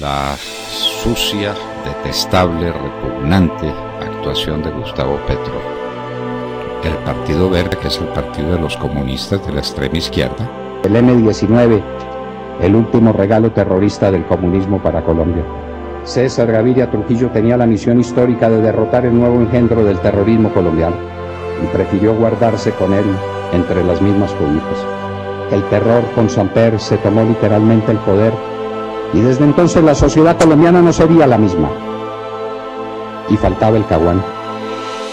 la sucia, detestable, repugnante actuación de Gustavo Petro. El Partido Verde, que es el partido de los comunistas de la extrema izquierda. El M-19, el último regalo terrorista del comunismo para Colombia. César Gaviria Trujillo tenía la misión histórica de derrotar el nuevo engendro del terrorismo colombiano y prefirió guardarse con él entre las mismas cubiertas. El terror con Samper se tomó literalmente el poder y desde entonces la sociedad colombiana no sería la misma. Y faltaba el caguán.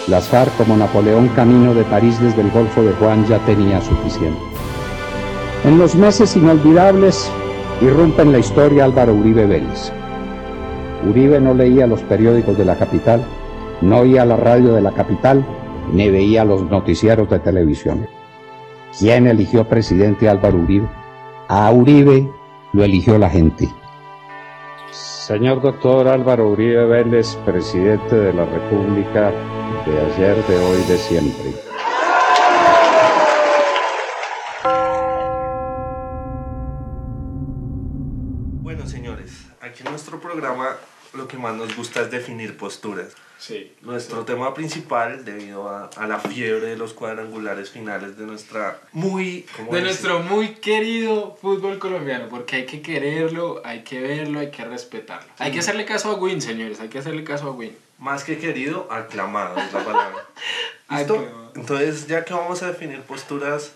Las FARC como Napoleón camino de París desde el Golfo de Juan ya tenía suficiente. En los meses inolvidables irrumpe en la historia Álvaro Uribe Vélez. Uribe no leía los periódicos de la capital, no oía la radio de la capital, ni veía los noticieros de televisión. ¿Quién eligió presidente Álvaro Uribe? A Uribe lo eligió la gente. Señor doctor Álvaro Uribe Vélez, presidente de la República de ayer, de hoy, de siempre. Señores, aquí en nuestro programa lo que más nos gusta es definir posturas. Sí. Nuestro tema principal, debido a, a la fiebre de los cuadrangulares finales de nuestra muy... ¿cómo De nuestro muy querido fútbol colombiano, porque hay que quererlo, hay que verlo, hay que respetarlo. Hay que hacerle caso a Win, señores, hay que hacerle caso a Win. Más que querido, aclamado es la palabra. ¿Listo? Entonces, ya que vamos a definir posturas,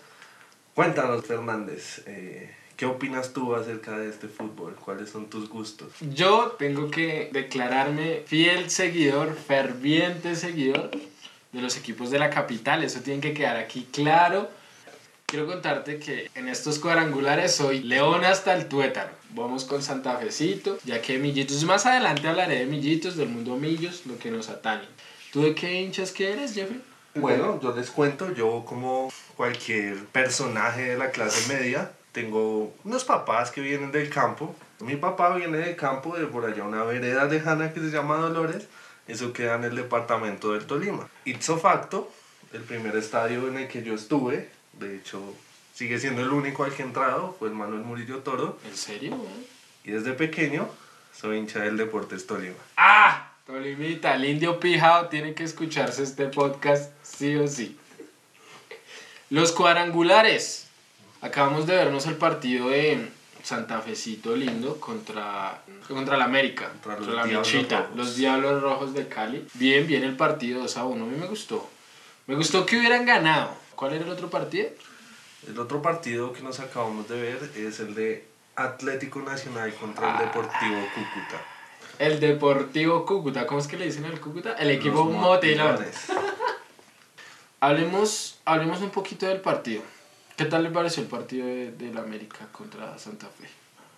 cuéntanos, Fernández, eh, ¿qué opinas tú acerca de este fútbol? ¿Cuáles son tus gustos? Yo tengo que declararme fiel seguidor, ferviente seguidor de los equipos de la capital, eso tiene que quedar aquí claro. Quiero contarte que en estos cuadrangulares soy león hasta el tuétano. Vamos con Santa Fecito, ya que Millitos, más adelante hablaré de Millitos, del mundo Millos, lo que nos atañe. ¿Tú de qué hinchas que eres, Jeffrey? Bueno, yo les cuento, yo como cualquier personaje de la clase media, tengo unos papás que vienen del campo. Mi papá viene del campo de por allá una vereda lejana que se llama Dolores. Eso queda en el departamento del Tolima. Ipso facto, el primer estadio en el que yo estuve, de hecho sigue siendo el único al que he entrado, fue el Manuel Murillo Toro. ¿En serio? Y desde pequeño soy hincha del Deportes Tolima. ¡Ah! Tolimita, el indio pijao tiene que escucharse este podcast sí o sí. Los cuadrangulares. Acabamos de vernos el partido de Santa Fecito lindo contra, contra la América, Contra la Diablos Michita, Rojos. los Diablos Rojos de Cali. Bien, bien el partido 2 a 1, a mí me gustó. Me gustó que hubieran ganado. ¿Cuál era el otro partido? El otro partido que nos acabamos de ver es el de Atlético Nacional contra el Deportivo Cúcuta. El Deportivo Cúcuta. ¿Cómo es que le dicen al Cúcuta? El equipo motilón. Hablemos, hablemos un poquito del partido. ¿Qué tal le pareció el partido de, de la América contra Santa Fe?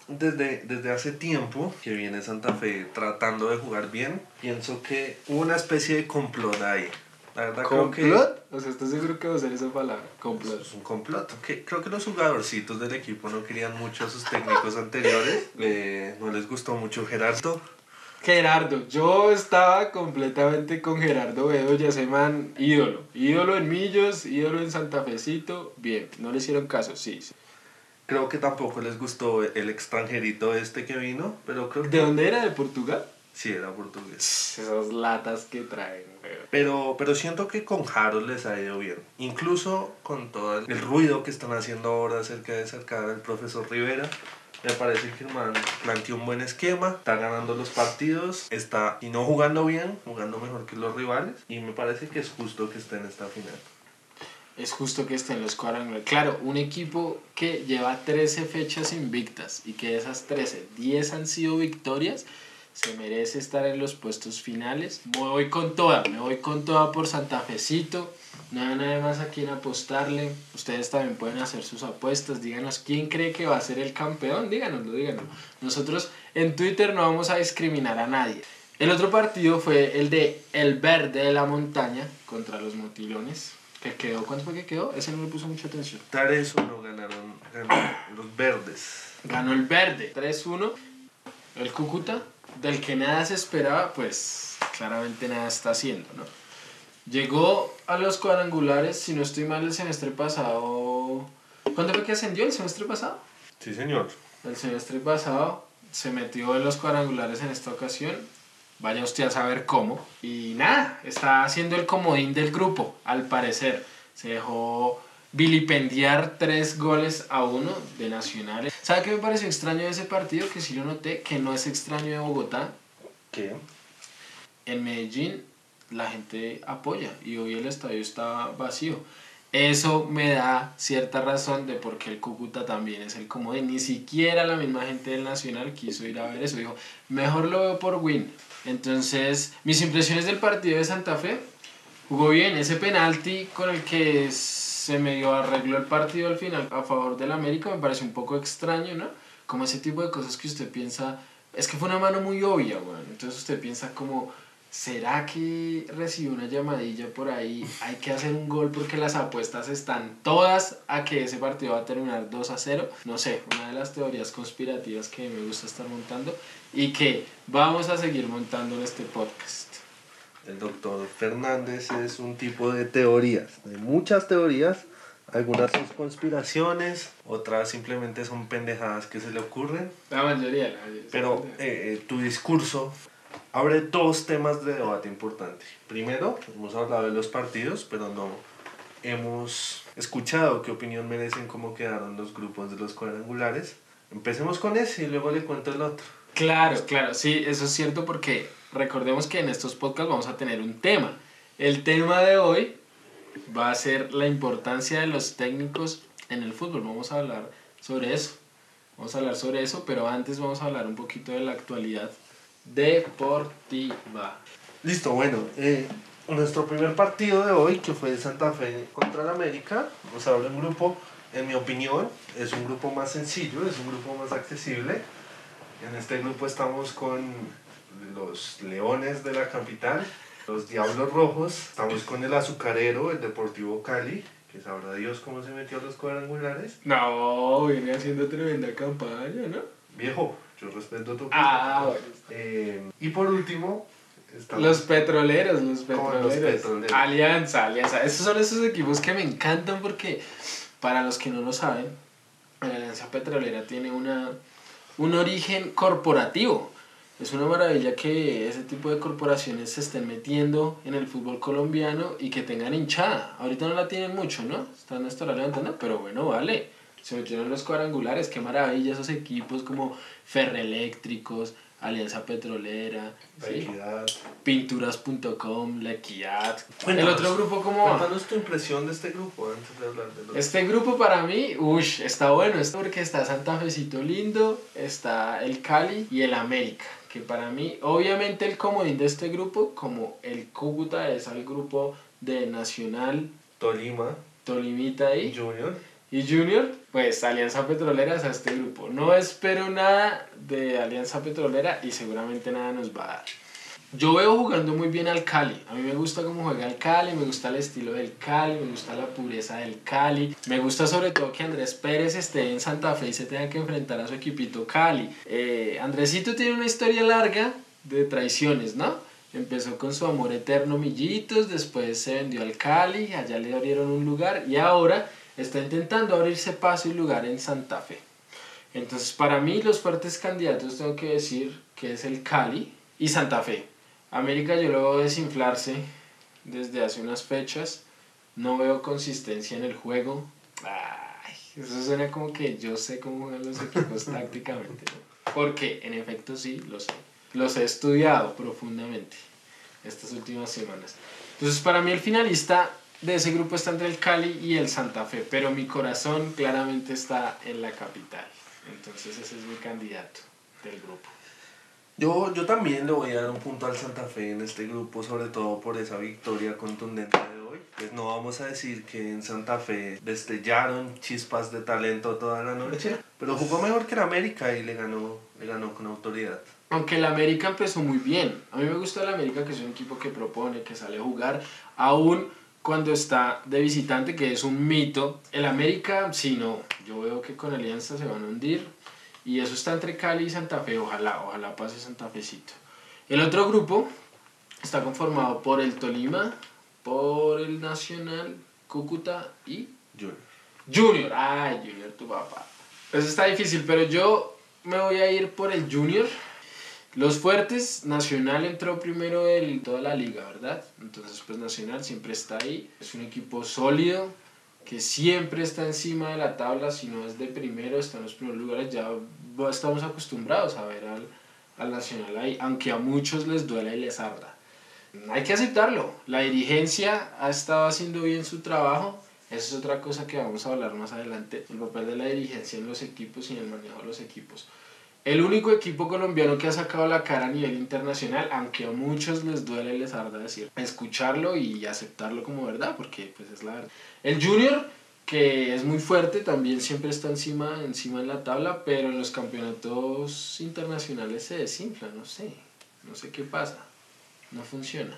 Desde, desde hace tiempo que viene Santa Fe tratando de jugar bien, pienso que hubo una especie de complot ahí. La verdad creo que ¿Complot? O sea, ¿estás seguro que va a ser esa palabra? Complot. es un complot. Que, creo que los jugadorcitos del equipo no querían mucho a sus técnicos anteriores. Eh, no les gustó mucho Gerardo. Gerardo, yo estaba completamente con Gerardo Bedo, ya se man, ídolo. Ídolo en Millos, ídolo en Santa Fecito. Bien, no le hicieron caso, sí. sí. Creo que tampoco les gustó el extranjerito este que vino, pero creo que ¿De dónde era? ¿De Portugal? sí era portugués. Esas latas que traen, weón. Pero, pero siento que con Harold les ha ido bien. Incluso con todo el ruido que están haciendo ahora acerca de sacar al profesor Rivera. Me parece que man planteó un buen esquema, está ganando los partidos, está, y no jugando bien, jugando mejor que los rivales. Y me parece que es justo que esté en esta final. Es justo que estén los cuadrangulares. Claro, un equipo que lleva 13 fechas invictas y que de esas 13, 10 han sido victorias, se merece estar en los puestos finales. Me voy con toda, me voy con toda por Santa Fecito. No hay nada más a quien apostarle. Ustedes también pueden hacer sus apuestas. Díganos quién cree que va a ser el campeón. Díganoslo, díganoslo. Nosotros en Twitter no vamos a discriminar a nadie. El otro partido fue el de El Verde de la Montaña contra los Motilones. Que quedó, ¿cuánto fue que quedó? Ese no le puso mucha atención. Tal eso no ganaron, ganaron los verdes. Ganó el Verde, 3-1. El Cúcuta, del que nada se esperaba, pues claramente nada está haciendo, ¿no? Llegó a los cuadrangulares, si no estoy mal, el semestre pasado. ¿Cuándo fue que ascendió el semestre pasado? Sí, señor. El semestre pasado se metió en los cuadrangulares en esta ocasión. Vaya usted a saber cómo. Y nada, está haciendo el comodín del grupo, al parecer. Se dejó vilipendiar tres goles a uno de Nacionales. ¿Sabe qué me pareció extraño de ese partido? Que sí lo noté, que no es extraño de Bogotá. ¿Qué? En Medellín la gente apoya y hoy el estadio está vacío. Eso me da cierta razón de por qué el Cúcuta también es el comodín. Ni siquiera la misma gente del Nacional quiso ir a ver eso. Dijo, mejor lo veo por win. Entonces, mis impresiones del partido de Santa Fe, jugó bien. Ese penalti con el que se medio arregló el partido al final a favor del América me parece un poco extraño, ¿no? Como ese tipo de cosas que usted piensa, es que fue una mano muy obvia, bueno. Entonces usted piensa como ¿será que recibió una llamadilla por ahí? Hay que hacer un gol porque las apuestas están todas a que ese partido va a terminar 2 a 0. No sé, una de las teorías conspirativas que me gusta estar montando y que vamos a seguir montando en este podcast. El doctor Fernández es un tipo de teorías, de muchas teorías. Algunas son conspiraciones, otras simplemente son pendejadas que se le ocurren. La mayoría. La mayoría Pero eh, tu discurso abre dos temas de debate importante. Primero, hemos hablado de los partidos, pero no hemos escuchado qué opinión merecen cómo quedaron los grupos de los cuadrangulares. Empecemos con ese y luego le cuento el otro. Claro, claro, sí, eso es cierto porque recordemos que en estos podcasts vamos a tener un tema. El tema de hoy va a ser la importancia de los técnicos en el fútbol. Vamos a hablar sobre eso. Vamos a hablar sobre eso, pero antes vamos a hablar un poquito de la actualidad deportiva. Listo, bueno, eh, nuestro primer partido de hoy, que fue Santa Fe contra el América, nos abre un grupo, en mi opinión, es un grupo más sencillo, es un grupo más accesible. En este grupo estamos con los Leones de la capital, los Diablos Rojos, estamos con el Azucarero, el Deportivo Cali, que sabrá Dios cómo se metió a los cuadrangulares. No, viene haciendo tremenda campaña, ¿no? Viejo, yo respeto tu Ah, bueno. Eh, y por último, estamos Los petroleros, los petroleros. los petroleros. Alianza, Alianza. Esos son esos equipos que me encantan porque, para los que no lo saben, la Alianza Petrolera tiene una, un origen corporativo. Es una maravilla que ese tipo de corporaciones se estén metiendo en el fútbol colombiano y que tengan hinchada. Ahorita no la tienen mucho, ¿no? Están hasta la levantando, pero bueno, vale. Se metieron los cuadrangulares, qué maravilla esos equipos como Ferreeléctricos, Alianza Petrolera, ¿sí? Equidad. Pinturas.com, La Equidad. El otro grupo, ¿cómo va? Cuéntanos tu impresión de este grupo antes de hablar otro. Este grupo para mí, uff, está bueno, es porque está Santa Fecito Lindo, está el Cali y el América, que para mí, obviamente el comodín de este grupo, como el Cúcuta es al grupo de Nacional, Tolima, Tolimita y, Junior. Y Junior, pues Alianza Petrolera es a este grupo. No espero nada de Alianza Petrolera y seguramente nada nos va a dar. Yo veo jugando muy bien al Cali. A mí me gusta cómo juega el Cali, me gusta el estilo del Cali, me gusta la pureza del Cali. Me gusta sobre todo que Andrés Pérez esté en Santa Fe y se tenga que enfrentar a su equipito Cali. Eh, Andresito tiene una historia larga de traiciones, ¿no? Empezó con su amor eterno Millitos, después se vendió al Cali, allá le abrieron un lugar y ahora está intentando abrirse paso y lugar en Santa Fe. Entonces, para mí, los fuertes candidatos tengo que decir que es el Cali y Santa Fe. América yo lo veo desinflarse desde hace unas fechas. No veo consistencia en el juego. Ay, eso suena como que yo sé cómo juegan los equipos tácticamente. ¿no? Porque, en efecto, sí, lo sé. Los he estudiado profundamente estas últimas semanas. Entonces, para mí, el finalista de ese grupo está entre el Cali y el Santa Fe. Pero mi corazón claramente está en la capital. Entonces, ese es mi candidato del grupo. Yo, yo también le voy a dar un punto al Santa Fe en este grupo, sobre todo por esa victoria contundente de hoy. Pues no vamos a decir que en Santa Fe destellaron chispas de talento toda la noche, pero jugó mejor que el América y le ganó, le ganó con autoridad. Aunque el América empezó muy bien. A mí me gusta el América, que es un equipo que propone, que sale a jugar, aún cuando está de visitante, que es un mito. El América, sí, no. Yo veo que con Alianza se van a hundir. Y eso está entre Cali y Santa Fe. Ojalá, ojalá pase Santa Fecito. El otro grupo está conformado por el Tolima, por el Nacional, Cúcuta y Junior. Junior. Ay, Junior, tu papá. Eso está difícil, pero yo me voy a ir por el Junior. Los fuertes, Nacional entró primero de toda la liga, ¿verdad? Entonces, pues Nacional siempre está ahí. Es un equipo sólido, que siempre está encima de la tabla, si no es de primero, está en los primeros lugares. Ya estamos acostumbrados a ver al, al Nacional ahí, aunque a muchos les duele y les arda. Hay que aceptarlo. La dirigencia ha estado haciendo bien su trabajo. Esa es otra cosa que vamos a hablar más adelante. El papel de la dirigencia en los equipos y en el manejo de los equipos. El único equipo colombiano que ha sacado la cara a nivel internacional, aunque a muchos les duele les arda decir, escucharlo y aceptarlo como verdad, porque pues es la verdad. El Junior, que es muy fuerte, también siempre está encima, encima en la tabla, pero en los campeonatos internacionales se desinfla, no sé, no sé qué pasa, no funciona.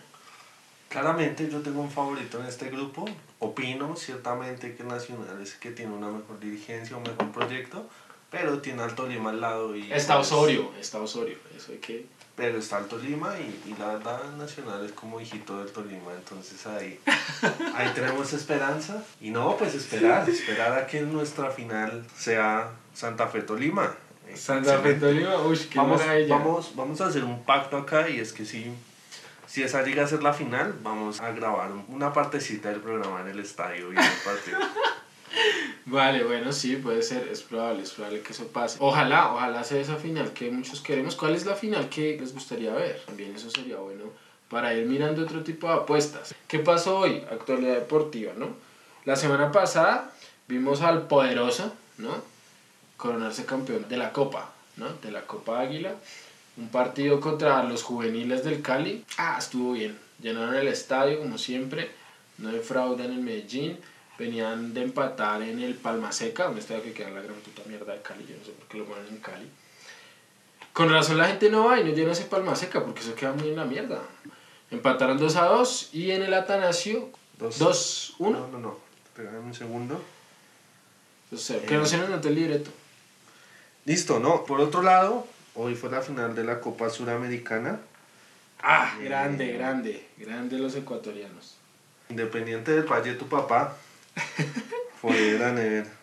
Claramente yo tengo un favorito en este grupo, opino ciertamente que Nacional es que tiene una mejor dirigencia, un mejor proyecto, pero tiene Alto Lima al lado y... Está pues, Osorio, está Osorio, eso hay que... Pero está Alto Lima y, y la verdad Nacional es como hijito del Tolima, entonces ahí, ahí tenemos esperanza. Y no, pues esperar, esperar a que nuestra final sea Santa Fe Tolima. Santa Fe Tolima, uy, qué vamos, vamos, vamos a hacer un pacto acá y es que si, si esa llega a ser la final, vamos a grabar una partecita del programa en el estadio y en el partido. Vale, bueno, sí, puede ser, es probable, es probable que eso pase. Ojalá, ojalá sea esa final que muchos queremos. ¿Cuál es la final que les gustaría ver? También eso sería bueno para ir mirando otro tipo de apuestas. ¿Qué pasó hoy? Actualidad deportiva, ¿no? La semana pasada vimos al poderoso, ¿no? Coronarse campeón de la Copa, ¿no? De la Copa Águila. Un partido contra los juveniles del Cali. Ah, estuvo bien. Llenaron el estadio como siempre. No hay fraude en el Medellín venían de empatar en el Palma Seca, donde estaba que queda la gran puta mierda de Cali, yo no sé por qué lo ponen en Cali. Con razón la gente no va y no llena ese Palma Seca, porque eso queda muy en la mierda. Empataron 2 a 2 y en el Atanasio 2 1. No, no, no, espérame un segundo. O sea, que no se nos note el libreto. Listo, no. Por otro lado, hoy fue la final de la Copa Suramericana. Ah, grande, grande, grande los ecuatorianos. Independiente del Valle, tu papá, Fue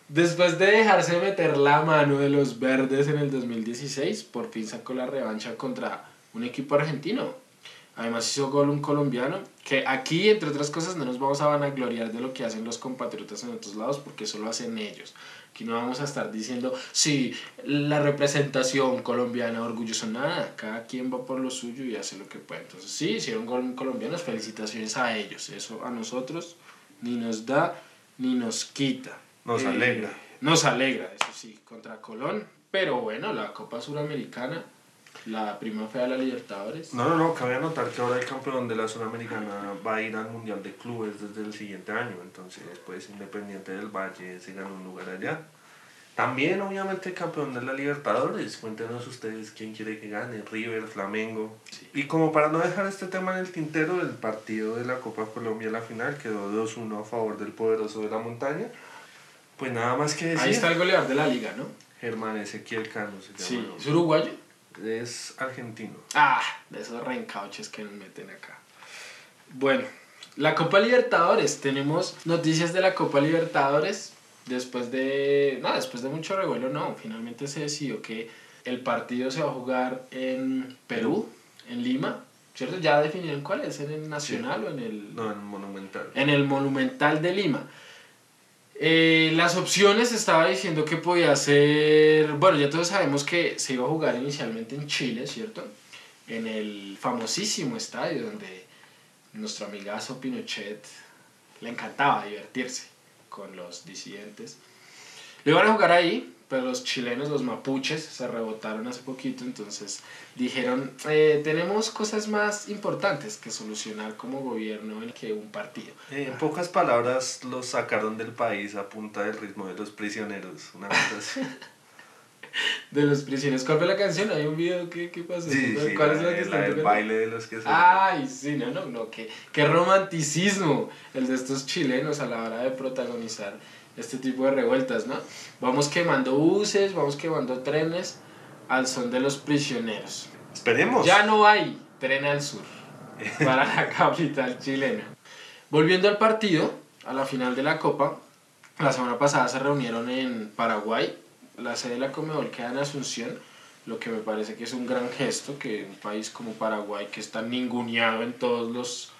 Después de dejarse meter la mano de los verdes en el 2016, por fin sacó la revancha contra un equipo argentino. Además hizo gol un colombiano, que aquí, entre otras cosas, no nos vamos a vanagloriar de lo que hacen los compatriotas en otros lados, porque eso lo hacen ellos. Aquí no vamos a estar diciendo, sí, la representación colombiana, orgulloso, nada. Cada quien va por lo suyo y hace lo que puede. Entonces, sí, hicieron gol colombianos, felicitaciones a ellos. Eso a nosotros ni nos da ni nos quita. Nos eh, alegra. Nos alegra, eso sí, contra Colón. Pero bueno, la Copa Suramericana, la prima fea de la Libertadores. No, no, no, cabe anotar que ahora el campeón de la Suramericana va a ir al Mundial de Clubes desde el siguiente año. Entonces, pues Independiente del Valle se gana un lugar allá. También, obviamente, el campeón de la Libertadores. Cuéntenos ustedes quién quiere que gane, River, Flamengo. Y como para no dejar este tema en el tintero, el partido de la Copa Colombia, la final, quedó 2-1 a favor del poderoso de la montaña. Pues nada más que decir. Ahí está el goleador de la liga, ¿no? Germán Ezequiel Cano se llama. Sí, ¿es uruguayo? Es argentino. Ah, de esos reencauches que nos meten acá. Bueno, la Copa Libertadores. Tenemos noticias de la Copa Libertadores después de, no, después de mucho revuelo, no, finalmente se decidió que el partido se va a jugar en Perú, en Lima, ¿cierto? Ya definieron cuál es, en el Nacional o en el... No, en el Monumental. En el Monumental de Lima. Eh, las opciones estaba diciendo que podía ser, bueno, ya todos sabemos que se iba a jugar inicialmente en Chile, ¿cierto? En el famosísimo estadio donde nuestro amigazo Pinochet le encantaba divertirse con los disidentes. Lo iban a jugar ahí, pero los chilenos, los mapuches, se rebotaron hace poquito, entonces dijeron, eh, tenemos cosas más importantes que solucionar como gobierno que un partido. Eh, en pocas palabras, los sacaron del país a punta del ritmo de los prisioneros, una de los prisioneros. ¿Cuál fue la canción? Hay un video, ¿qué, qué pasó? Sí, ¿Cuál es la que está El baile de los que se... Ay, sí, no, no, no, qué, qué romanticismo el de estos chilenos a la hora de protagonizar este tipo de revueltas, ¿no? Vamos quemando buses, vamos quemando trenes al son de los prisioneros. Esperemos. Ya no hay tren al sur para la capital chilena. Volviendo al partido, a la final de la Copa, la semana pasada se reunieron en Paraguay la sede de la Comebol queda en Asunción, lo que me parece que es un gran gesto que un país como Paraguay, que está ninguneado en todos los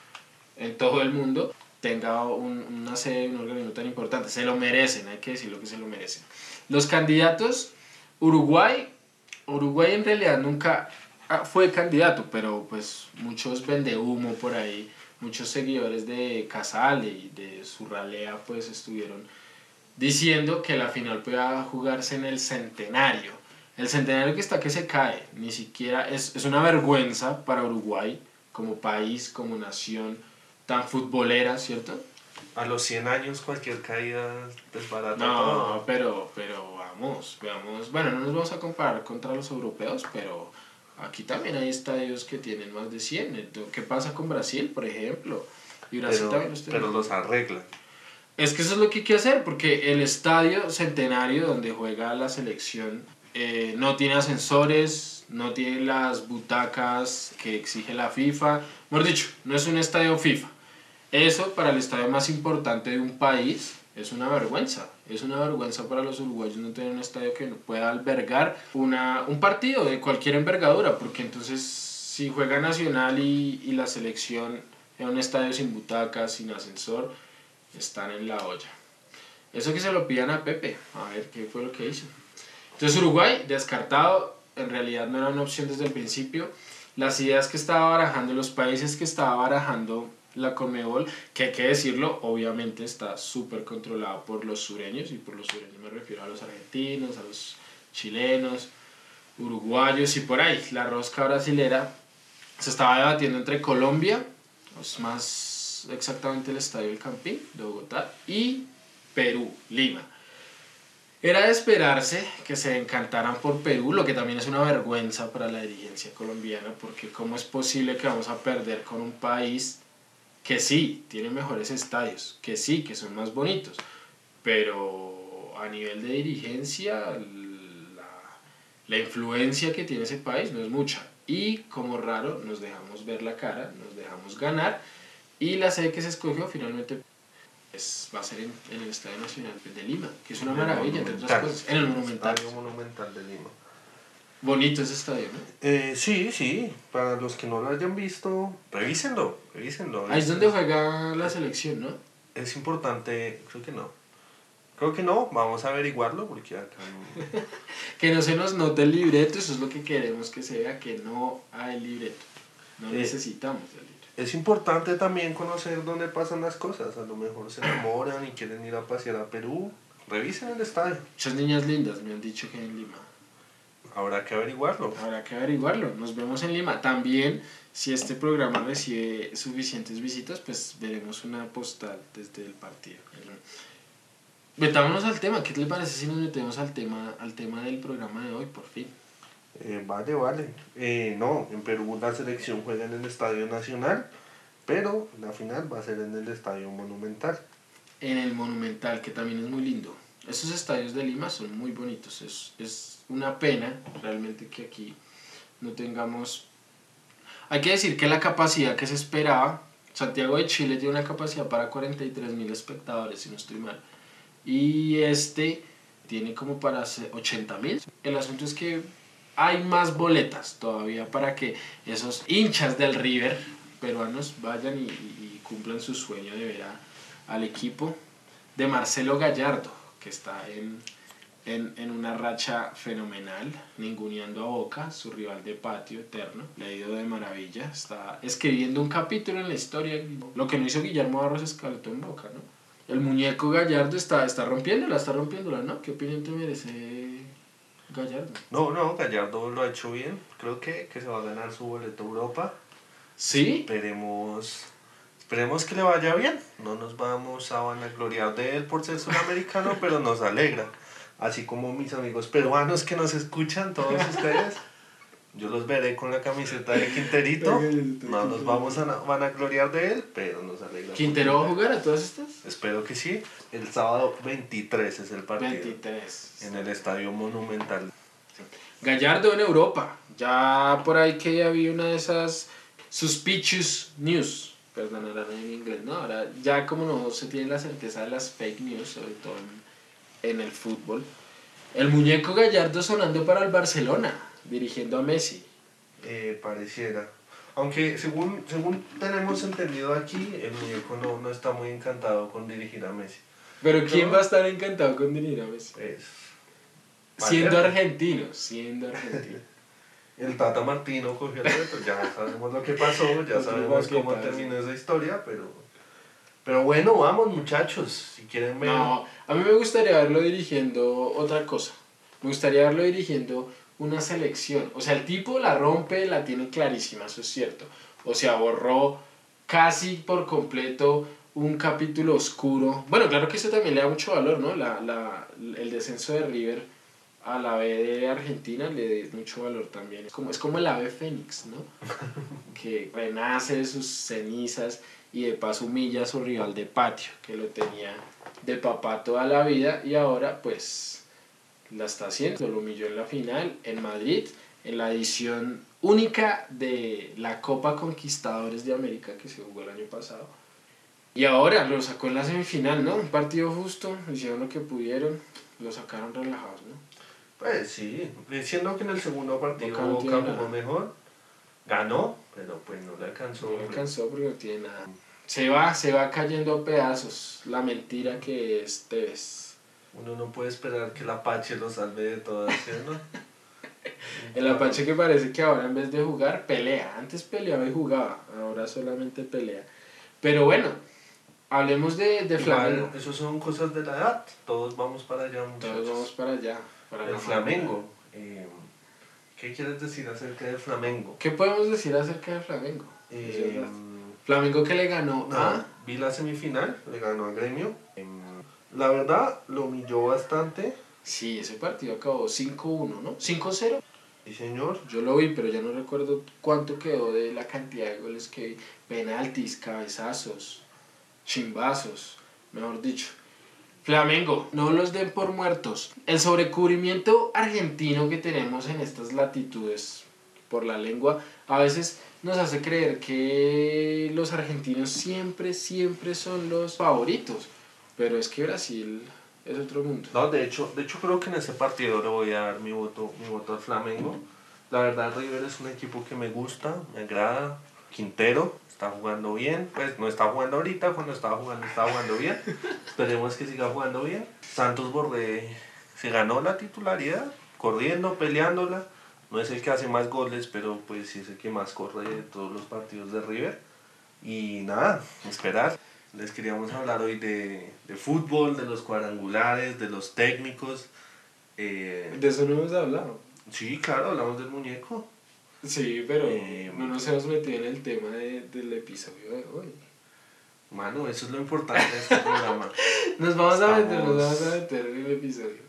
en todo el mundo, tenga un, una sede, un organismo tan importante. Se lo merecen, hay que decirlo que se lo merecen. Los candidatos, Uruguay, Uruguay en realidad nunca ah, fue candidato, pero pues muchos vende humo por ahí, muchos seguidores de Casale y de Surralea pues estuvieron diciendo que la final pueda jugarse en el centenario. El centenario que está que se cae, ni siquiera es, es una vergüenza para Uruguay como país, como nación tan futbolera, ¿cierto? A los 100 años cualquier caída desbarata No, todo. pero, pero vamos, veamos. Bueno, no nos vamos a comparar contra los europeos, pero aquí también hay estadios que tienen más de 100. ¿Qué pasa con Brasil, por ejemplo? Y Brasil Pero, también los pero los arreglan. Es que eso es lo que hay que hacer, porque el estadio centenario donde juega la selección eh, no tiene ascensores, no tiene las butacas que exige la FIFA. Mejor dicho, no es un estadio FIFA. Eso para el estadio más importante de un país es una vergüenza. Es una vergüenza para los uruguayos no tener un estadio que pueda albergar una, un partido de cualquier envergadura, porque entonces si juega Nacional y, y la selección en un estadio sin butacas, sin ascensor, están en la olla. Eso que se lo pidan a Pepe, a ver qué fue lo que hizo. Entonces Uruguay, descartado, en realidad no era una opción desde el principio. Las ideas que estaba barajando, los países que estaba barajando la Conmebol, que hay que decirlo, obviamente está súper controlado por los sureños, y por los sureños me refiero a los argentinos, a los chilenos, uruguayos y por ahí. La rosca brasilera se estaba debatiendo entre Colombia, pues más exactamente el Estadio del Campín de Bogotá, y Perú, Lima. Era de esperarse que se encantaran por Perú, lo que también es una vergüenza para la dirigencia colombiana, porque cómo es posible que vamos a perder con un país que sí, tiene mejores estadios, que sí, que son más bonitos, pero a nivel de dirigencia la, la influencia que tiene ese país no es mucha. Y como raro, nos dejamos ver la cara, nos dejamos ganar, y la sede que se escogió finalmente es, va a ser en, en el Estadio Nacional de Lima, que es una maravilla, entre otras cosas. En el Monumental. Estadio Monumental de Lima. Bonito ese estadio, ¿no? Eh, sí, sí. Para los que no lo hayan visto, revísenlo. Revísenlo. Ahí es donde juega la selección, ¿no? Es importante, creo que no. Creo que no, vamos a averiguarlo porque acá no- Que no se nos note el libreto, eso es lo que queremos que se vea, que no hay libreto. No Eh. necesitamos el libreto. Es importante también conocer dónde pasan las cosas. A lo mejor se enamoran y quieren ir a pasear a Perú. Revisen el estadio. Muchas niñas lindas me han dicho que en Lima. Habrá que averiguarlo. Habrá que averiguarlo. Nos vemos en Lima. También, si este programa recibe suficientes visitas, pues veremos una postal desde el partido. Metámonos al tema. ¿Qué le parece si nos metemos al tema, al tema del programa de hoy, por fin? Eh, vale, vale. Eh, no, en Perú la selección juega en el Estadio Nacional, pero la final va a ser en el Estadio Monumental. En el Monumental, que también es muy lindo. Esos estadios de Lima son muy bonitos. Es, es una pena realmente que aquí no tengamos... Hay que decir que la capacidad que se esperaba, Santiago de Chile tiene una capacidad para 43 mil espectadores, si no estoy mal. Y este tiene como para 80 mil. El asunto es que hay más boletas todavía para que esos hinchas del River peruanos vayan y, y- cumplan su sueño de ver a- al equipo de Marcelo Gallardo, que está en, en, en una racha fenomenal, ninguneando a Boca, su rival de patio eterno. Le ha ido de maravilla, está escribiendo un capítulo en la historia, lo que no hizo Guillermo Barros Escalto en Boca, ¿no? El muñeco Gallardo está, está rompiéndola, está rompiéndola, ¿no? ¿Qué opinión te merece Gallardo? No, no, Gallardo lo ha hecho bien. Creo que, que se va a ganar su boleto a Europa. ¿Sí? Esperemos, esperemos que le vaya bien. No nos vamos a vanagloriar de él por ser sudamericano, pero nos alegra. Así como mis amigos peruanos que nos escuchan, todos ustedes. Yo los veré con la camiseta de Quinterito. No nos vamos a na- vanagloriar de él, pero nos alegra. ¿Quintero va a jugar a todas estas? Espero que sí. El sábado 23 es el partido. 23. En el Estadio Monumental. Gallardo en Europa. Ya por ahí que ya vi una de esas suspicious news. Perdonarán en inglés, ¿no? Ahora ya como no se tiene la certeza de las fake news, sobre todo en, en el fútbol. El muñeco Gallardo sonando para el Barcelona. Dirigiendo a Messi. Eh, pareciera. Aunque según, según tenemos entendido aquí, el muñeco no, no está muy encantado con dirigir a Messi. Pero ¿quién va a estar encantado con dirigir a Messi? Pues, Siendo argentino, siendo argentino. El Tata Martino cogió el reto, ya sabemos lo que pasó, ya sabemos cómo terminó esa historia, pero, pero bueno, vamos muchachos, si quieren ver... No, a mí me gustaría verlo dirigiendo otra cosa. Me gustaría verlo dirigiendo una selección. O sea, el tipo la rompe, la tiene clarísima, eso es cierto. O sea, borró casi por completo un capítulo oscuro. Bueno, claro que eso también le da mucho valor, ¿no? La, la, el descenso de River a la B de Argentina le da mucho valor también. Es como, es como el ave fénix, ¿no? que renace de sus cenizas y de paso humilla a su rival de patio, que lo tenía de papá toda la vida y ahora pues la está haciendo. Lo humilló en la final en Madrid, en la edición única de la Copa Conquistadores de América que se jugó el año pasado. Y ahora lo sacó en la semifinal, ¿no? Un partido justo, hicieron lo que pudieron, lo sacaron relajados, ¿no? Pues sí, diciendo que en el segundo partido Boca no Boca tiene jugó nada. mejor, ganó, pero pues no le alcanzó. No me alcanzó porque no tiene nada. Se va, se va cayendo a pedazos la mentira que es Tevez. Uno no puede esperar que el Apache lo salve de todas, ¿sí ¿no? El Apache que parece que ahora en vez de jugar pelea. Antes peleaba y jugaba, ahora solamente pelea. Pero bueno, hablemos de, de Flamengo. Eso son cosas de la edad, todos vamos para allá, muchachos. Todos vamos para allá. Para El la Flamengo. eh, ¿Qué quieres decir acerca del Flamengo? ¿Qué podemos decir acerca del Flamengo? Eh. Flamengo que le ganó a... vi la semifinal, le ganó a Gremio. Eh, la verdad, lo humilló bastante. Sí, ese partido acabó 5-1, ¿no? 5-0. Sí, señor. Yo lo vi, pero ya no recuerdo cuánto quedó de la cantidad de goles que vi. Penaltis, cabezazos, chimbazos, mejor dicho. Flamengo, no los den por muertos. El sobrecubrimiento argentino que tenemos en estas latitudes por la lengua a veces nos hace creer que los argentinos siempre, siempre son los favoritos. Pero es que Brasil es otro mundo. No, de hecho, de hecho creo que en ese partido le voy a dar mi voto, mi voto al Flamengo. La verdad River es un equipo que me gusta, me agrada. Quintero está jugando bien, pues no está jugando ahorita, cuando estaba jugando estaba jugando bien. Esperemos que siga jugando bien. Santos Borré se ganó la titularidad, corriendo, peleándola. No es el que hace más goles, pero pues sí es el que más corre de todos los partidos de River. Y nada, esperar. Les queríamos hablar hoy de, de fútbol, de los cuadrangulares, de los técnicos. Eh, De eso no hemos hablado. sí, claro, hablamos del muñeco. Sí, pero Eh, no nos hemos metido en el tema de- del episodio de hoy. Mano, eso es lo importante de este programa. Nos vamos a meter, nos vamos a meter en el episodio.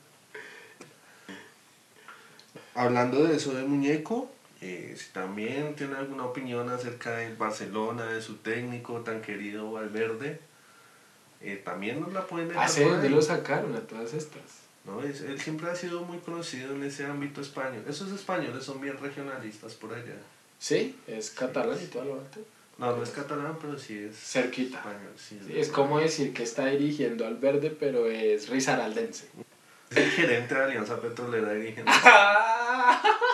Hablando de eso del muñeco, eh, si también tienen alguna opinión acerca del Barcelona, de su técnico tan querido Valverde, eh, también nos la pueden dejar. ¿Hace por dónde lo sacaron a todas estas? ¿no? Es- él siempre ha sido muy conocido en ese ámbito español. Esos españoles son bien regionalistas por allá. Sí, es catalán y todo lo otro. No, no es catalán, pero sí es Cerquita. español. Sí, Sí, es como decir que está dirigiendo al verde, pero es risaraldense. Es el gerente de Alianza Petrolera dirigiendo.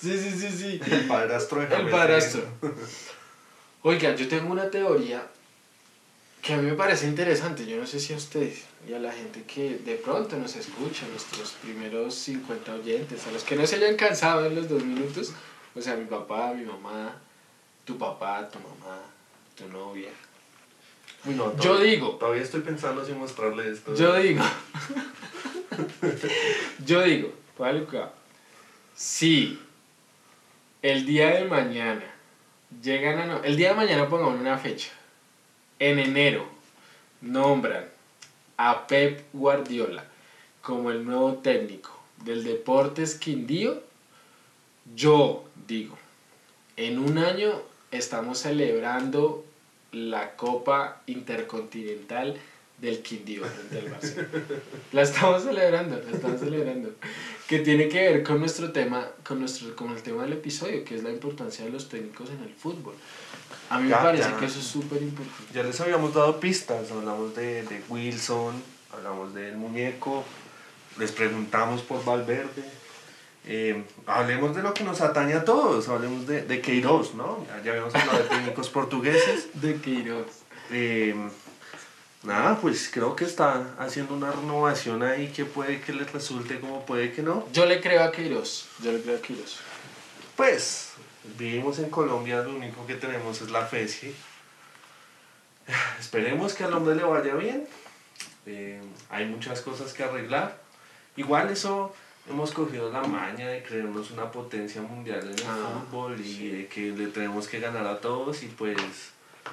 sí, sí, sí, sí. El padrastro de El padrastro. Oiga, yo tengo una teoría que a mí me parece interesante. Yo no sé si a ustedes y a la gente que de pronto nos escucha, nuestros primeros 50 oyentes, a los que no se hayan cansado en los dos minutos, o sea, mi papá, mi mamá, tu papá, tu mamá, tu novia. Uy, no, Yo todavía- digo, Todavía estoy pensando si mostrarle esto. yo digo, yo digo, ¿vale? Si el día de mañana llegan a... no- el día de mañana pongamos una fecha. En enero nombran a Pep Guardiola como el nuevo técnico del Deportes Quindío. Yo digo, en un año estamos celebrando la Copa Intercontinental del Quindío frente al Barcelona. La estamos celebrando, la estamos celebrando. Que tiene que ver con nuestro tema, con, nuestro, con el tema del episodio, que es la importancia de los técnicos en el fútbol. A mí Ya, me parece ya. que eso es súper importante. Ya les habíamos dado pistas, hablamos de, de Wilson, hablamos del muñeco, les preguntamos por Valverde. Eh, hablemos de lo que nos atañe a todos, hablemos de, de Queiroz, ¿no? Ya, ya habíamos hablado de técnicos portugueses. De Queiroz. Eh, nada, pues creo que está haciendo una renovación ahí que puede que les resulte como puede que no. Yo le creo a Queiroz. Yo le creo a Queiroz. Pues vivimos en Colombia, lo único que tenemos es la fe, ¿sí? Esperemos que al hombre le vaya bien. Eh, hay muchas cosas que arreglar. Igual eso hemos cogido la maña de creernos una potencia mundial en el Ah, fútbol y sí. de que le tenemos que ganar a todos y pues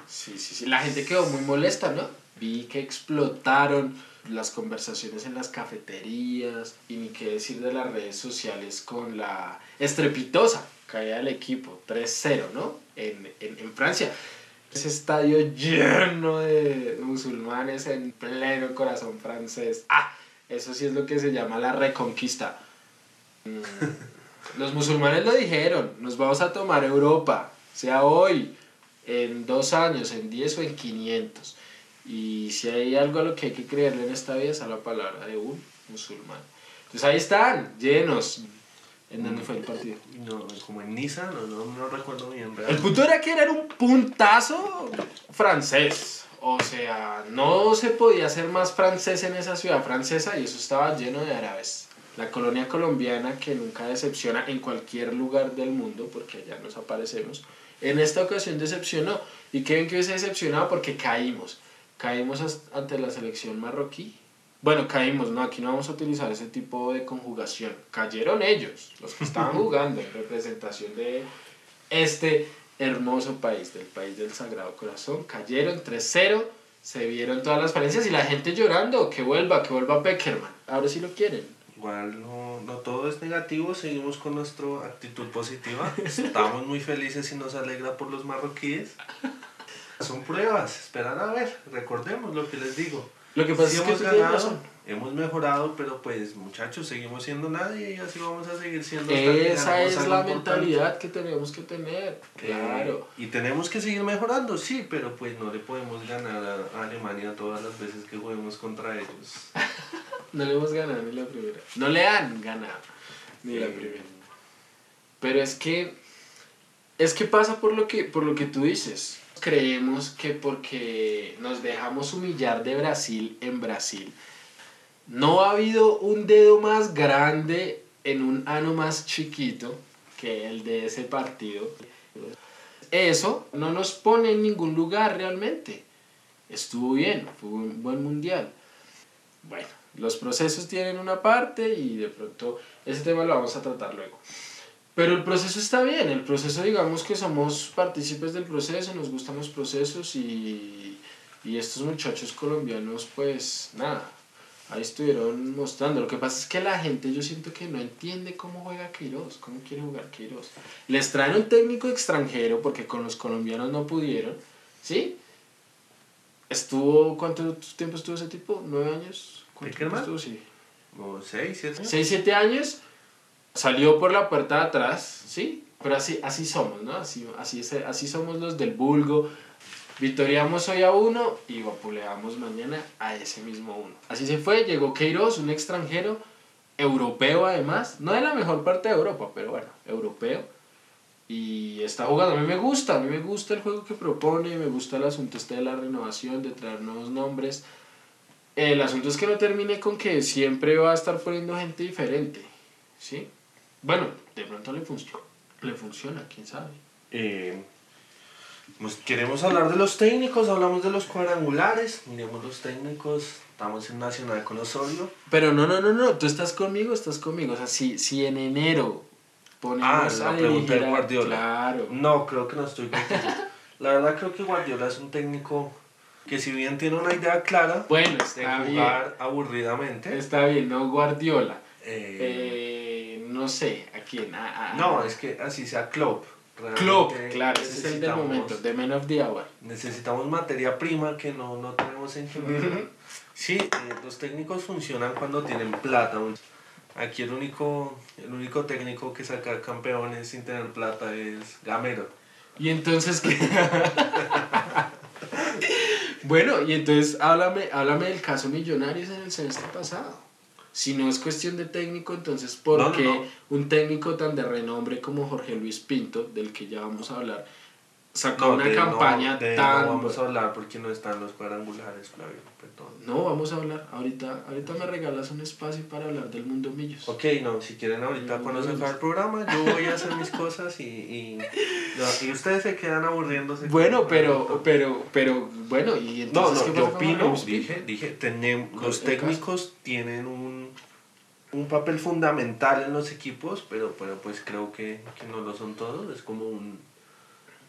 Sí, sí, sí. La gente quedó muy molesta, ¿no? Vi que explotaron las conversaciones en las cafeterías y ni qué decir de las redes sociales con la estrepitosa caída del equipo 3-0, ¿no? En, en, en Francia. Ese estadio lleno de musulmanes en pleno corazón francés. Ah, eso sí es lo que se llama la reconquista. Mm, Los musulmanes lo dijeron, nos vamos a tomar Europa, sea hoy, en dos años, en 10 o en 500. Y si hay algo a lo que hay que creerle en esta vida es a la palabra de un musulmán. Entonces ahí están, llenos. ¿En dónde fue el partido? no, como en Niza, no, no, no recuerdo bien. El punto era que era un puntazo francés. O sea, no se podía ser más francés en esa ciudad francesa y eso estaba lleno de árabes. La colonia colombiana que nunca decepciona en cualquier lugar del mundo, porque allá nos aparecemos, en esta ocasión decepcionó. ¿Y qué ven que hubiese decepcionado? Porque caímos. Caímos ante la selección marroquí. Bueno, caímos, no, aquí no vamos a utilizar ese tipo de conjugación. Cayeron ellos, los que estaban jugando en representación de este hermoso país, del país del Sagrado Corazón. Cayeron 3-0, se vieron todas las falencias y la gente llorando, que vuelva, que vuelva Peckerman. Ahora sí lo quieren. Igual no, no todo es negativo, seguimos con nuestra actitud positiva. Estamos muy felices y nos alegra por los marroquíes. Son pruebas, esperan a ver, recordemos lo que les digo. Lo que pasa Sí es que hemos ganado, razón. hemos mejorado, pero pues muchachos, seguimos siendo nadie y así vamos a seguir siendo. Esa es la importante. mentalidad que tenemos que tener. Eh, Claro. y tenemos que seguir mejorando, sí, pero pues no le podemos ganar a, a Alemania todas las veces que juguemos contra ellos. No le hemos ganado ni la primera. No le han ganado ni la Eh, primera. Pero es que es que pasa por lo que por lo que tú dices. Creemos que porque nos dejamos humillar de Brasil en Brasil, no ha habido un dedo más grande en un ano más chiquito que el de ese partido. Eso no nos pone en ningún lugar realmente. Estuvo bien, fue un buen mundial. Bueno, los procesos tienen una parte y de pronto ese tema lo vamos a tratar luego. Pero el proceso está bien, el proceso digamos que somos partícipes del proceso, nos gustan los procesos y, y estos muchachos colombianos pues nada, ahí estuvieron mostrando. Lo que pasa es que la gente yo siento que no entiende cómo juega Queiroz, cómo quiere jugar Queiroz. Les traen un técnico extranjero porque con los colombianos no pudieron, ¿sí? Estuvo, ¿cuánto tiempo estuvo ese tipo? ¿Nueve años? ¿Cuánto tiempo estuvo? Sí. Seis, siete. 6, 7 años, salió por la puerta de atrás, ¿sí? Pero así, así somos, ¿no? Así, así, es- así somos los del vulgo. Victoriamos hoy a uno y vapuleamos mañana a ese mismo uno. Así se fue, llegó Queiroz, un extranjero, europeo además, no de la mejor parte de Europa, pero bueno, europeo. Y está jugando, a mí me gusta, a mí me gusta el juego que propone, me gusta el asunto este de la renovación, de traer nuevos nombres. El asunto es que no termine con que siempre va a estar poniendo gente diferente, ¿sí? Bueno, de pronto le funciona, le funciona, quién sabe. Eh, pues queremos hablar de los técnicos, hablamos de los cuadrangulares, miremos los técnicos, estamos en Nacional con Osorio. Pero no, no, no, no, tú estás conmigo, estás conmigo. O sea, si, si en enero ponemos Ah, la a pregunta de Guardiola. Claro. No, creo que no estoy contigo. La verdad creo que Guardiola es un técnico que si bien tiene una idea clara Bueno, de está bien. aburridamente, Está bien, no Guardiola. eh, Eh, no sé, ¿a quién? A- a- no, es que así sea Klopp. Klopp, claro, ese es el del momento, The Man of the Hour. Necesitamos materia prima que no, no tenemos en Chile. Sí, eh, los técnicos funcionan cuando tienen plata. Aquí el único, el único técnico que saca campeones sin tener plata es Gamero. Y entonces, ¿qué? bueno, y entonces háblame, háblame del caso Millonarios en el semestre pasado. Si no es cuestión de técnico, entonces ¿por No, no, qué no. un técnico tan de renombre como Jorge Luis Pinto, del que ya vamos a hablar, sacó No, una de- no, campaña de- tan... No vamos a hablar porque no están los cuadrangulares, Flavio. Perdón. No, vamos a hablar. Ahorita, ahorita me regalas un espacio para hablar del mundo millos. Ok, no, si quieren ahorita No, cuando no, se no. el programa, yo voy a hacer mis cosas y, y, no, y ustedes se quedan aburriéndose. Bueno, pero, pero, pero, bueno, y No, entonces, no, ¿qué yo con Jorge opino, dije, dije, tenem- Con los caso. técnicos tienen un, un papel fundamental en los equipos, pero, pero pues creo que, que no lo son todos, es como un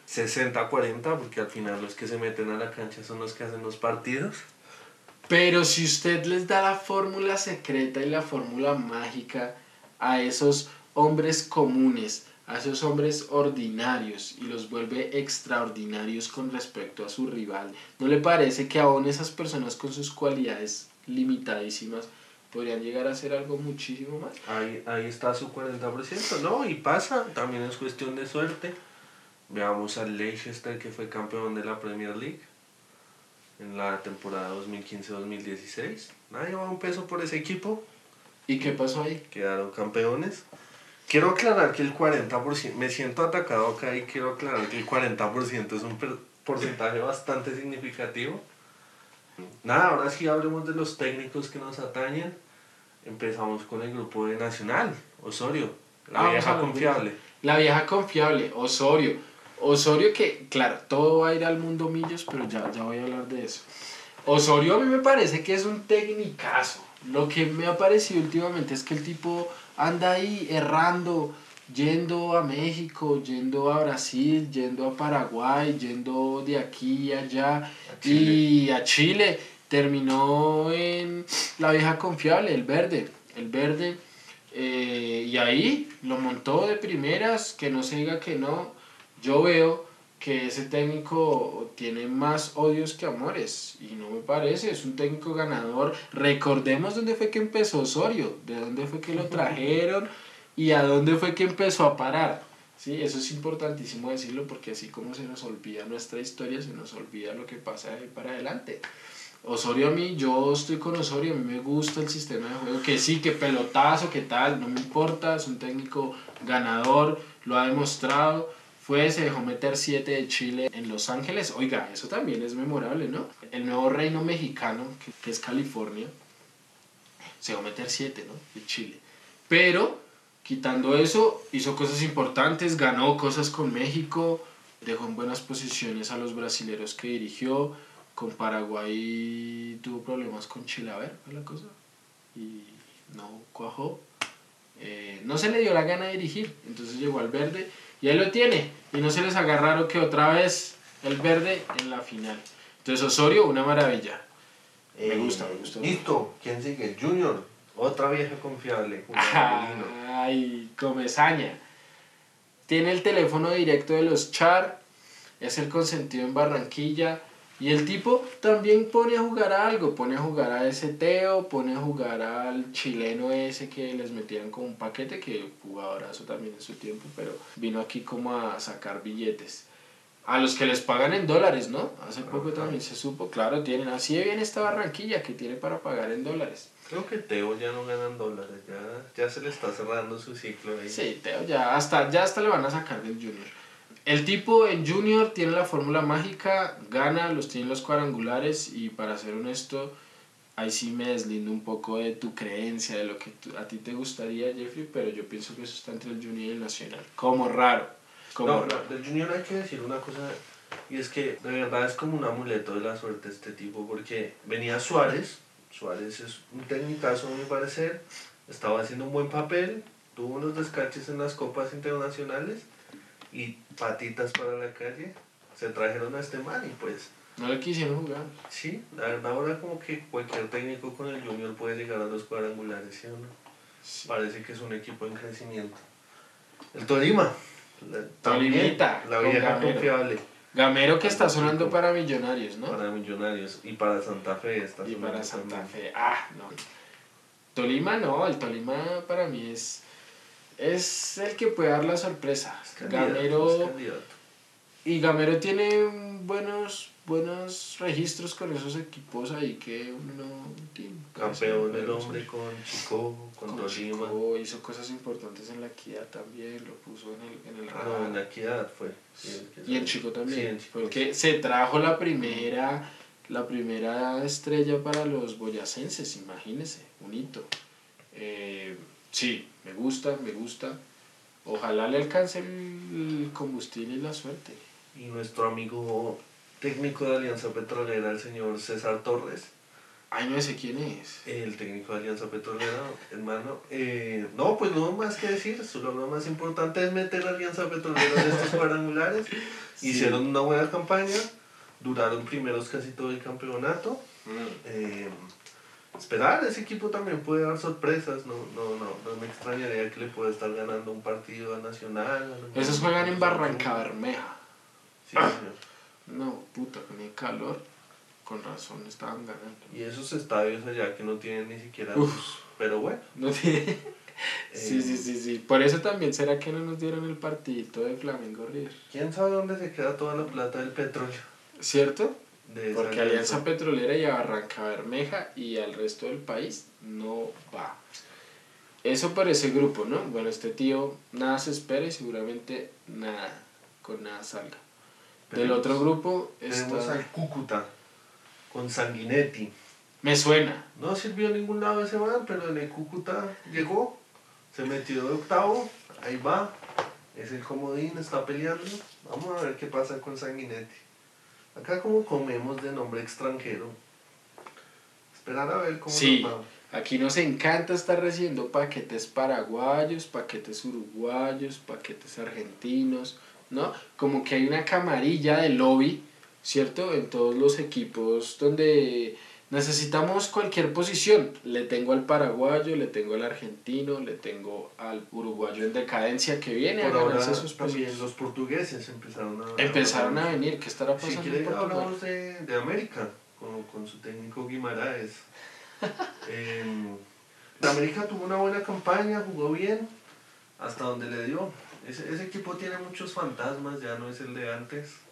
60-40, porque al final los que se meten a la cancha son los que hacen los partidos. Pero si usted les da la fórmula secreta y la fórmula mágica a esos hombres comunes, a esos hombres ordinarios y los vuelve extraordinarios con respecto a su rival, ¿no le parece que aún esas personas con sus cualidades limitadísimas podrían llegar a hacer algo muchísimo más? Ahí, ahí está su 40%, ¿no? Y pasa, también es cuestión de suerte. Veamos al Leicester que fue campeón de la Premier League en la temporada 2015-2016. Nadie va un peso por ese equipo, ¿Y qué pasó ahí? quedaron campeones. Quiero aclarar que el 40%, me siento atacado acá y quiero aclarar que el 40% es un per- porcentaje bastante significativo. Nada, ahora sí hablemos de los técnicos que nos atañen. Empezamos con el grupo de Nacional, Osorio, la Ah, vieja confiable. La vieja confiable, Osorio. Osorio que, claro, todo va a ir al mundo millos, pero ya, ya voy a hablar de eso. Osorio a mí me parece que es un tecnicazo. Lo que me ha parecido últimamente es que el tipo anda ahí errando, yendo a México, yendo a Brasil, yendo a Paraguay, yendo de aquí a allá y a Chile. Terminó en la vieja confiable, el verde. El verde. eh, y ahí lo montó de primeras, que no se diga que no. Yo veo que ese técnico tiene más odios que amores y no me parece, es un técnico ganador. Recordemos dónde fue que empezó Osorio, de dónde fue que lo trajeron y a dónde fue que empezó a parar. Sí, eso es importantísimo decirlo porque así como se nos olvida nuestra historia, se nos olvida lo que pasa de ahí para adelante. Osorio a mí, yo estoy con Osorio, a mí me gusta el sistema de juego, que sí, que pelotazo, que tal, no me importa, es un técnico ganador, lo ha demostrado, fue, se dejó meter 7 de Chile en Los Ángeles, oiga, eso también es memorable, ¿no? El nuevo reino mexicano, que, que es California, se dejó meter 7, ¿no? De Chile. Pero, quitando eso, hizo cosas importantes, ganó cosas con México, dejó en buenas posiciones a los brasileros que dirigió, con Paraguay tuvo problemas con Chile, a ver, fue la cosa, y no cuajó. Eh, no se le dio la gana de dirigir, entonces llegó al verde y ahí lo tiene. Y no se les haga raro que otra vez el verde en la final. Entonces Osorio, una maravilla. Me gusta, me gusta. Listo, ¿quién sigue? Junior, otra vieja confiable. Ay, comezaña. Tiene el teléfono directo de los Char, es el consentido en Barranquilla. Y el tipo también pone a jugar a algo, pone a jugar a ese Teo, pone a jugar al chileno ese que les metían con un paquete, que jugadorazo también en su tiempo, pero vino aquí como a sacar billetes. A los que les pagan en dólares, ¿no? Hace poco Ajá. también se supo, claro, tienen, así de bien esta Barranquilla que tiene para pagar en dólares. Creo que Teo ya no gana en dólares, ya, ya se le está cerrando su ciclo ahí. Sí, Teo ya hasta, ya hasta le van a sacar del Junior. El tipo en Junior tiene la fórmula mágica, gana, los tiene los cuadrangulares y para ser honesto, ahí sí me deslindo un poco de tu creencia, de lo que a ti te gustaría, Jeffrey, pero yo pienso que eso está entre el Junior y el Nacional. Como raro. Como No, raro. no, del Junior hay que decir una cosa, y es que de verdad es como un amuleto de la suerte este tipo, porque venía Suárez, Suárez es un técnicazo a mi parecer, estaba haciendo un buen papel, tuvo unos descaches en las copas internacionales y patitas para la calle, se trajeron a este man y pues No le quisieron jugar. sí, la verdad ahora como que cualquier técnico con el Junior puede llegar a los cuadrangulares, ¿sí o no? Sí. Parece que es un equipo en crecimiento. El Tolima. la- también, La vieja Gamero. confiable Gamero que está sonando para Millonarios, ¿no? para Millonarios y para Santa Fe. Está Y para Santa también. Fe. Ah, no. Tolima no, el Tolima para mí es, es el que puede dar la sorpresa. Candidato, Gamero. Y Gamero tiene buenos buenos registros con esos equipos ahí que uno tiene. Campeón del hombre con Chico, con, con Chico, hizo cosas importantes en la equidad también, lo puso en el, en el radar. No, en la equidad fue. y en Chico también. Porque se trajo la primera, la primera estrella para los boyacenses, imagínense, un hito. Eh, sí, me gusta, me gusta. Ojalá le alcance el combustible y la suerte. Y nuestro amigo técnico de Alianza Petrolera, el señor César Torres. Ay, no sé quién es. El técnico de Alianza Petrolera, hermano. Eh, no, pues no más que decir. Solo lo más importante es meter a Alianza Petrolera en estos cuadrangulares. Hicieron una buena campaña. Duraron primeros casi todo el campeonato. Mm. Eh, esperar, ese equipo también puede dar sorpresas. No, no, no, no me extrañaría que le pueda estar ganando un partido a Nacional. Esos juegan en Barranca Bermeja. Sí, señor. No, puta, con el calor, con razón estaban ganando. Y esos estadios allá que no tienen ni siquiera pero bueno. No tiene. sí, sí, sí, sí. Por eso también será que no nos dieron el partidito de Flamengo River. ¿Quién sabe dónde se queda toda la plata del petróleo? ¿Cierto? Porque Alianza Petrolera y Barranca Bermeja y al resto del país no va. Eso para ese grupo, ¿no? Bueno, este tío nada se espera y seguramente nada, con nada salga. Del otro grupo tenemos al Cúcuta con Sanguinetti. Me suena. No sirvió a ningún lado ese man, pero en el Cúcuta llegó, se metió de octavo, ahí va, es el comodín, está peleando. Vamos a ver qué pasa con Sanguinetti. Acá como comemos de nombre extranjero. Esperar a ver cómo sí. va. Aquí nos encanta estar recibiendo paquetes paraguayos, paquetes uruguayos, paquetes argentinos, ¿no? Como que hay una camarilla de lobby, ¿cierto? En todos los equipos donde necesitamos cualquier posición. Le tengo al paraguayo, le tengo al argentino, le tengo al uruguayo en decadencia que viene a ganarse sus también los portugueses empezaron a, empezaron a, venir. ¿Qué estará pasando? Si quiere hablamos de, de América con, con, su técnico Guimaraes. eh, América tuvo una buena campaña, jugó bien, hasta donde le dio. Ese, ese equipo tiene muchos fantasmas, ya no es el de antes.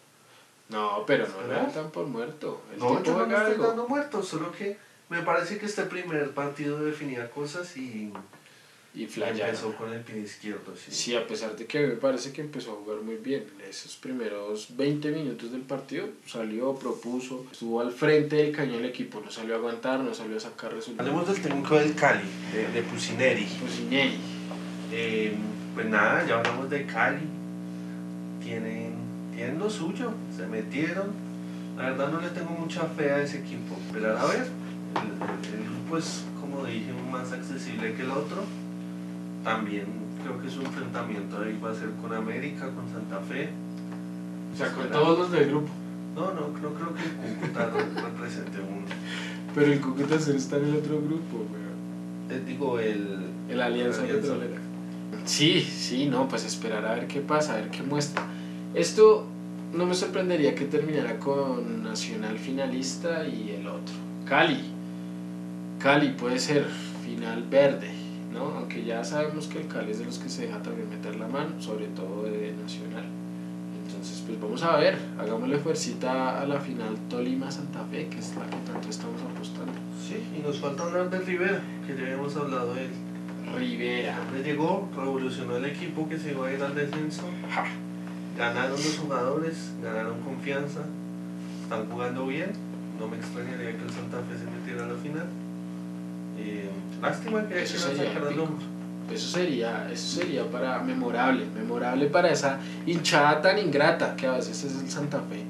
No, pero no le dan por muerto. El no, yo no estoy dando muerto, solo que me parece que este primer partido definía cosas y, y empezó con el pie izquierdo. Sí. sí, a pesar de que me parece que empezó a jugar muy bien. Esos primeros 20 minutos del partido salió, propuso, estuvo al frente del cañón el equipo, no salió a aguantar, no salió a sacar resultados. Hablemos del técnico del Cali, de, de Pusineri. Pusineri. Eh, pues nada, ya hablamos de Cali. Tienen, tienen lo suyo, se metieron. La verdad no le tengo mucha fe a ese equipo. Pero a ver, el, grupo es, como dije, más accesible que el otro. También creo que su enfrentamiento ahí va a ser con América, con Santa Fe. O sea, con todos los del grupo. No, no, creo, creo que el Cúcuta represente uno. Pero el Cúcuta está en el otro grupo, Te digo, el... El Alianza, Alianza. Petrolera. Sí, sí, no, pues esperar a ver qué pasa, a ver qué muestra. Esto no me sorprendería que terminara con Nacional finalista y el otro. Cali. Cali puede ser final verde, ¿no? Aunque ya sabemos que el Cali es de los que se deja también meter la mano, sobre todo de Nacional. Entonces, pues vamos a ver, hagámosle fuercita a la final Tolima-Santa Fe, que es la que tanto estamos apostando. Sí, y nos falta hablar de Rivera, que ya hemos hablado de él. Rivera. Le llegó, revolucionó el equipo que se iba a ir al descenso. Ganaron los jugadores, ganaron confianza, están jugando bien. No me extrañaría que el Santa Fe se metiera a la final. Eh, lástima que eso sería, eso sería, eso sería para memorable, memorable para esa hinchada tan ingrata que a veces es el Santa Fe.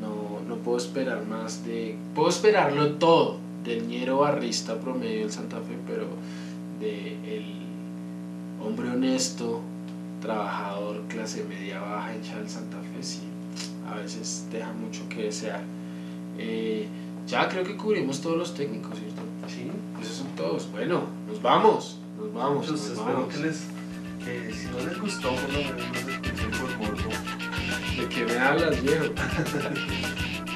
No, no puedo esperar más de. Puedo esperarlo todo del ñero barrista promedio del Santa Fe, pero el hombre honesto, trabajador, clase media baja, hincha del Santa Fe, sí, a veces deja mucho que desear. Eh, ya creo que cubrimos todos los técnicos, ¿cierto? Sí. Esos son todos. Bueno, nos vamos, nos vamos. Nos espero que les, que si no les gustó, por lo menos no les escuchen por morbo. De que me hablas, viejo.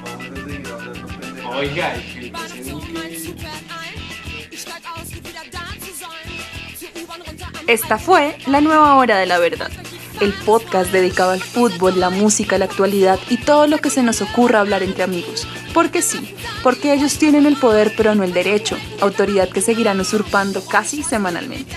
Vamos a seguir hablando Oiga, que, que Esta fue la nueva hora de la verdad. el podcast dedicado al fútbol, la música, la actualidad y todo lo que se nos ocurra hablar entre amigos. Porque sí, porque ellos tienen el poder pero no el derecho, autoridad que seguirán usurpando casi semanalmente.